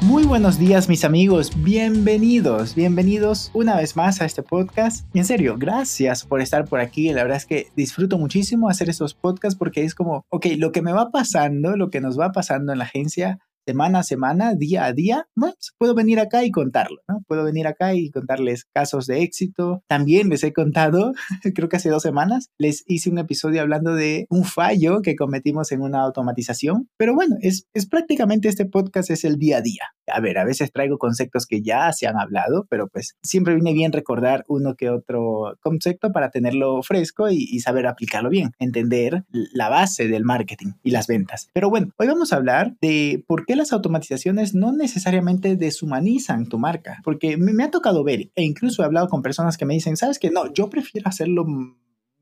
Muy buenos días mis amigos, bienvenidos, bienvenidos una vez más a este podcast. En serio, gracias por estar por aquí. La verdad es que disfruto muchísimo hacer estos podcasts porque es como, ok, lo que me va pasando, lo que nos va pasando en la agencia, semana a semana, día a día, pues puedo venir acá y contarlo, ¿no? Puedo venir acá y contarles casos de éxito. También les he contado, creo que hace dos semanas, les hice un episodio hablando de un fallo que cometimos en una automatización. Pero bueno, es, es prácticamente este podcast es el día a día. A ver, a veces traigo conceptos que ya se han hablado, pero pues siempre viene bien recordar uno que otro concepto para tenerlo fresco y, y saber aplicarlo bien, entender la base del marketing y las ventas. Pero bueno, hoy vamos a hablar de por qué las automatizaciones no necesariamente deshumanizan tu marca, porque me, ha tocado ver e incluso he hablado con personas que me dicen, sabes que no, yo prefiero hacerlo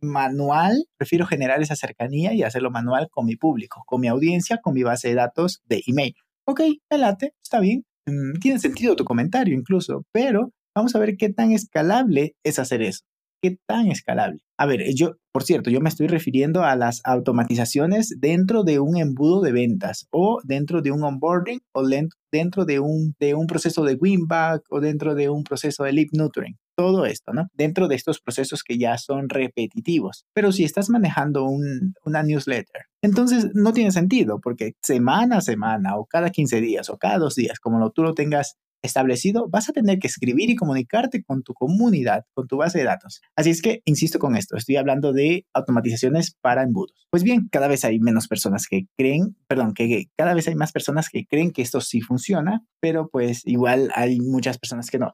manual, prefiero generar esa cercanía y hacerlo manual con mi público, con mi audiencia, con mi base de datos de email. Ok, me late, está bien, mm, tiene sentido tu comentario incluso, pero vamos a ver qué tan escalable es hacer eso. ¿Qué tan escalable? A ver, yo, por cierto, yo me estoy refiriendo a las automatizaciones dentro de un embudo de ventas o dentro de un onboarding o dentro de un, de un proceso de winback o dentro de un proceso de lead nurturing. Todo esto, ¿no? Dentro de estos procesos que ya son repetitivos. Pero si estás manejando un, una newsletter, entonces no tiene sentido porque semana a semana o cada 15 días o cada dos días, como tú lo tengas establecido, vas a tener que escribir y comunicarte con tu comunidad, con tu base de datos. Así es que, insisto con esto, estoy hablando de automatizaciones para embudos. Pues bien, cada vez hay menos personas que creen, perdón, que cada vez hay más personas que creen que esto sí funciona, pero pues igual hay muchas personas que no.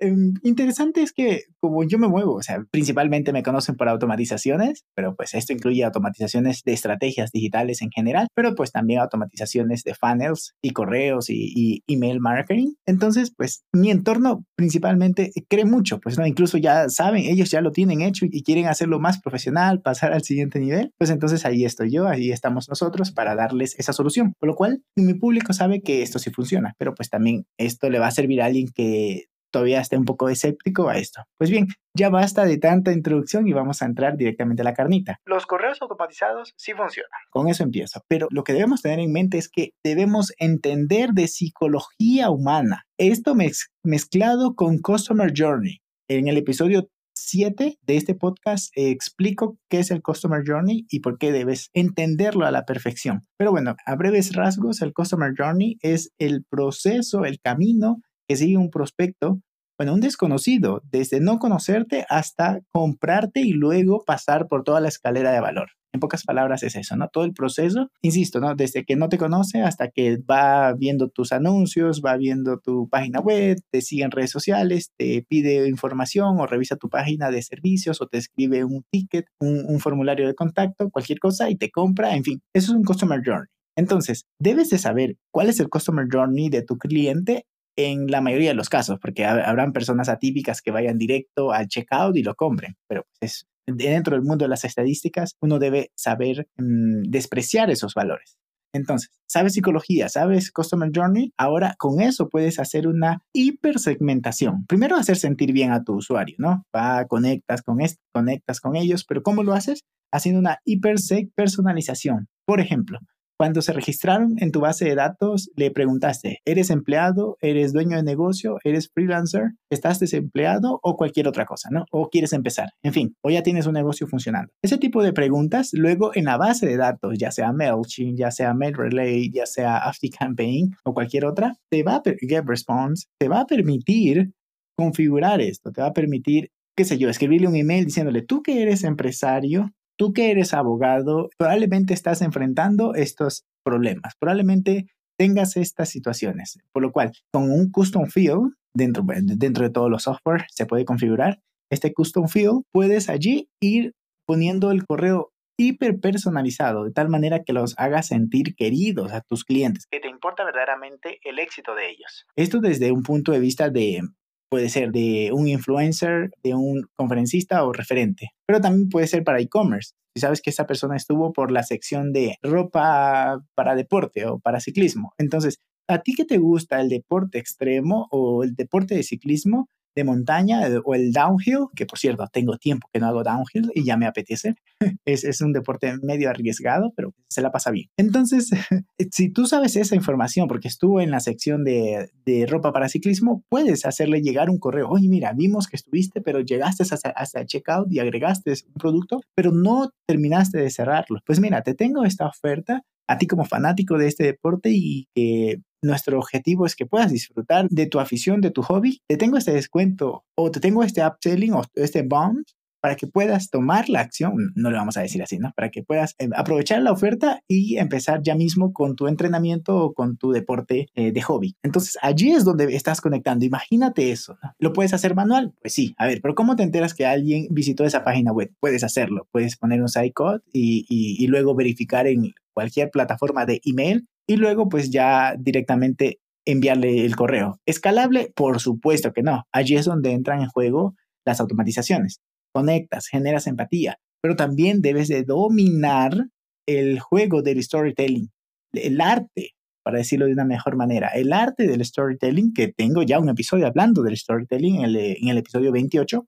Em, interesante es que como yo me muevo, o sea, principalmente me conocen por automatizaciones, pero pues esto incluye automatizaciones de estrategias digitales en general, pero pues también automatizaciones de funnels y correos y, email marketing. Entonces, pues mi entorno principalmente cree mucho, pues no, incluso ya saben, ellos ya lo tienen hecho y quieren hacerlo más profesional, pasar al siguiente nivel, pues entonces ahí estoy yo, ahí estamos nosotros para darles esa solución. Por lo cual, mi público sabe que esto sí funciona, pero pues también esto le va a servir a alguien que todavía esté un poco escéptico a esto. Pues bien, ya basta de tanta introducción y vamos a entrar directamente a la carnita. Los correos automatizados sí funcionan. Con eso empiezo. Pero lo que debemos tener en mente es que debemos entender de psicología humana. Esto mezclado con Customer Journey. En el episodio 7 de este podcast explico qué es el Customer Journey y por qué debes entenderlo a la perfección. Pero bueno, a breves rasgos, el Customer Journey es el proceso, el camino que sigue un prospecto, bueno, un desconocido, desde no conocerte hasta comprarte y luego pasar por toda la escalera de valor. En pocas palabras es eso, ¿no? Todo el proceso, insisto, ¿no? Desde que no te conoce hasta que va viendo tus anuncios, va viendo tu página web, te sigue en redes sociales, te pide información o revisa tu página de servicios o te escribe un ticket, un, un formulario de contacto, cualquier cosa y te compra, en fin, eso es un Customer Journey. Entonces, debes de saber cuál es el Customer Journey de tu cliente en la mayoría de los casos, porque habrán personas atípicas que vayan directo al checkout y lo compren, pero pues, es, dentro del mundo de las estadísticas uno debe saber mm, despreciar esos valores. Entonces, sabes psicología, sabes Customer Journey, ahora con eso puedes hacer una hipersegmentación. Primero hacer sentir bien a tu usuario, ¿no? Va, conectas con esto, conectas con ellos, pero ¿cómo lo haces? Haciendo una hiperseg personalización. Por ejemplo, cuando se registraron en tu base de datos, le preguntaste, ¿eres empleado? ¿Eres dueño de negocio? ¿Eres freelancer? ¿Estás desempleado? O cualquier otra cosa, ¿no? ¿O quieres empezar? En fin, o ya tienes un negocio funcionando. Ese tipo de preguntas, luego en la base de datos, ya sea MailChimp, ya sea MailRelay, ya sea AfterCampaign o cualquier otra, te va a, GetResponse, te va a permitir configurar esto, te va a permitir qué sé yo, escribirle un email diciéndole, tú que eres empresario, tú que eres abogado, probablemente estás enfrentando estos problemas, probablemente tengas estas situaciones, por lo cual con un custom field dentro, dentro de todos los software se puede configurar. Este custom field puedes allí ir poniendo el correo hiper personalizado, de tal manera que los hagas sentir queridos a tus clientes, que te importa verdaderamente el éxito de ellos. Esto desde un punto de vista de puede ser de un influencer, de un conferencista o referente, pero también puede ser para e-commerce. Si sabes que esa persona estuvo por la sección de ropa para deporte o para ciclismo, entonces, ¿a ti qué te gusta el deporte extremo o el deporte de ciclismo? De montaña o el downhill, que por cierto, tengo tiempo que no hago downhill y ya me apetece. es, es un deporte medio arriesgado, pero se la pasa bien. Entonces, si tú sabes esa información, porque estuvo en la sección de, de, ropa para ciclismo, puedes hacerle llegar un correo. Oye, mira, vimos que estuviste, pero llegaste hasta, hasta checkout y agregaste un producto, pero no terminaste de cerrarlo. Pues mira, te tengo esta oferta a ti como fanático de este deporte y que nuestro objetivo es que puedas disfrutar de tu afición, de tu hobby, te tengo este descuento o te tengo este upselling o este bond para que puedas tomar la acción, no le vamos a decir así, ¿no? Para que puedas eh, aprovechar la oferta y empezar ya mismo con tu entrenamiento o con tu deporte eh, de hobby. Entonces, allí es donde estás conectando. Imagínate eso. ¿no? ¿Lo puedes hacer manual? Pues sí. A ver, pero ¿cómo te enteras que alguien visitó esa página web? Puedes hacerlo. Puedes poner un site code y, y, y luego verificar en cualquier plataforma de email y luego pues ya directamente enviarle el correo. ¿Escalable? Por supuesto que no. Allí es donde entran en juego las automatizaciones. Conectas, generas empatía, pero también debes de dominar el juego del storytelling, el arte, para decirlo de una mejor manera, el arte del storytelling, que tengo ya un episodio hablando del storytelling en el, en el episodio 28,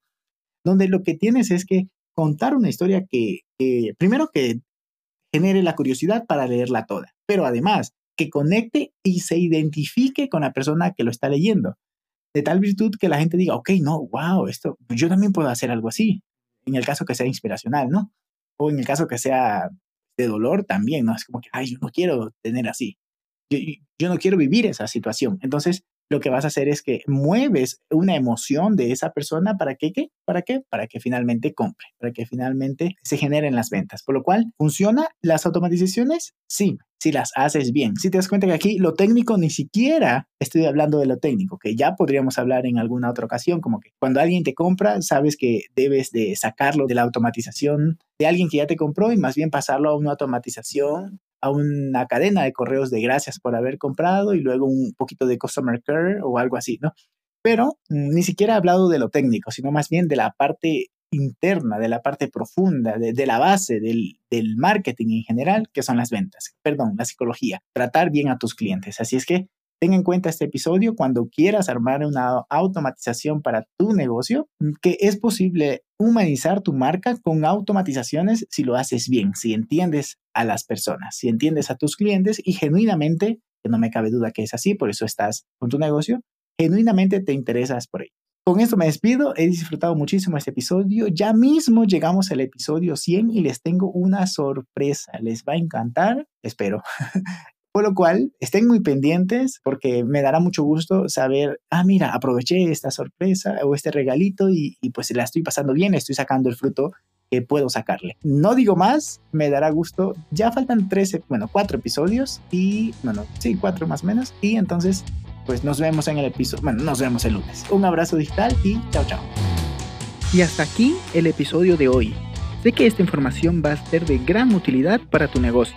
donde lo que tienes es que contar una historia que, que primero que genere la curiosidad para leerla toda, pero además que conecte y se identifique con la persona que lo está leyendo. De tal virtud que la gente diga, ok, no, wow, esto, yo también puedo hacer algo así. En el caso que sea inspiracional, ¿no? O en el caso que sea de dolor también, ¿no? Es como que, ay, yo no quiero tener así. Yo, yo no quiero vivir esa situación. Entonces, lo que vas a hacer es que mueves una emoción de esa persona para que, ¿qué? ¿Para qué? Para que finalmente compre, para que finalmente se generen las ventas. Por lo cual, ¿funciona las automatizaciones? Sí, si las haces bien. Si te das cuenta que aquí lo técnico ni siquiera estoy hablando de lo técnico, que ya podríamos hablar en alguna otra ocasión, como que cuando alguien te compra, sabes que debes de sacarlo de la automatización de alguien que ya te compró y más bien pasarlo a una automatización a una cadena de correos de gracias por haber comprado y luego un poquito de customer care o algo así, ¿no? Pero mm, ni siquiera he hablado de lo técnico, sino más bien de la parte interna, de la parte profunda, de, la base del, del, marketing en general, que son las ventas, perdón, la psicología, tratar bien a tus clientes. Así es que Ten en cuenta este episodio cuando quieras armar una automatización para tu negocio, que es posible humanizar tu marca con automatizaciones si lo haces bien, si entiendes a las personas, si entiendes a tus clientes y genuinamente, que no me cabe duda que es así, por eso estás con tu negocio, genuinamente te interesas por ello. Con esto me despido, he disfrutado muchísimo este episodio, ya mismo llegamos al episodio 100 y les tengo una sorpresa, les va a encantar, espero. Por lo cual, estén muy pendientes porque me dará mucho gusto saber, ah, mira, aproveché esta sorpresa o este regalito y, pues la estoy pasando bien, estoy sacando el fruto que puedo sacarle. No digo más, me dará gusto. Ya faltan 13, bueno, cuatro episodios y, bueno, sí, cuatro más o menos. Y entonces, pues nos vemos en el episodio, bueno, nos vemos el lunes. Un abrazo digital y chao, chao. Y hasta aquí el episodio de hoy. Sé que esta información va a ser de gran utilidad para tu negocio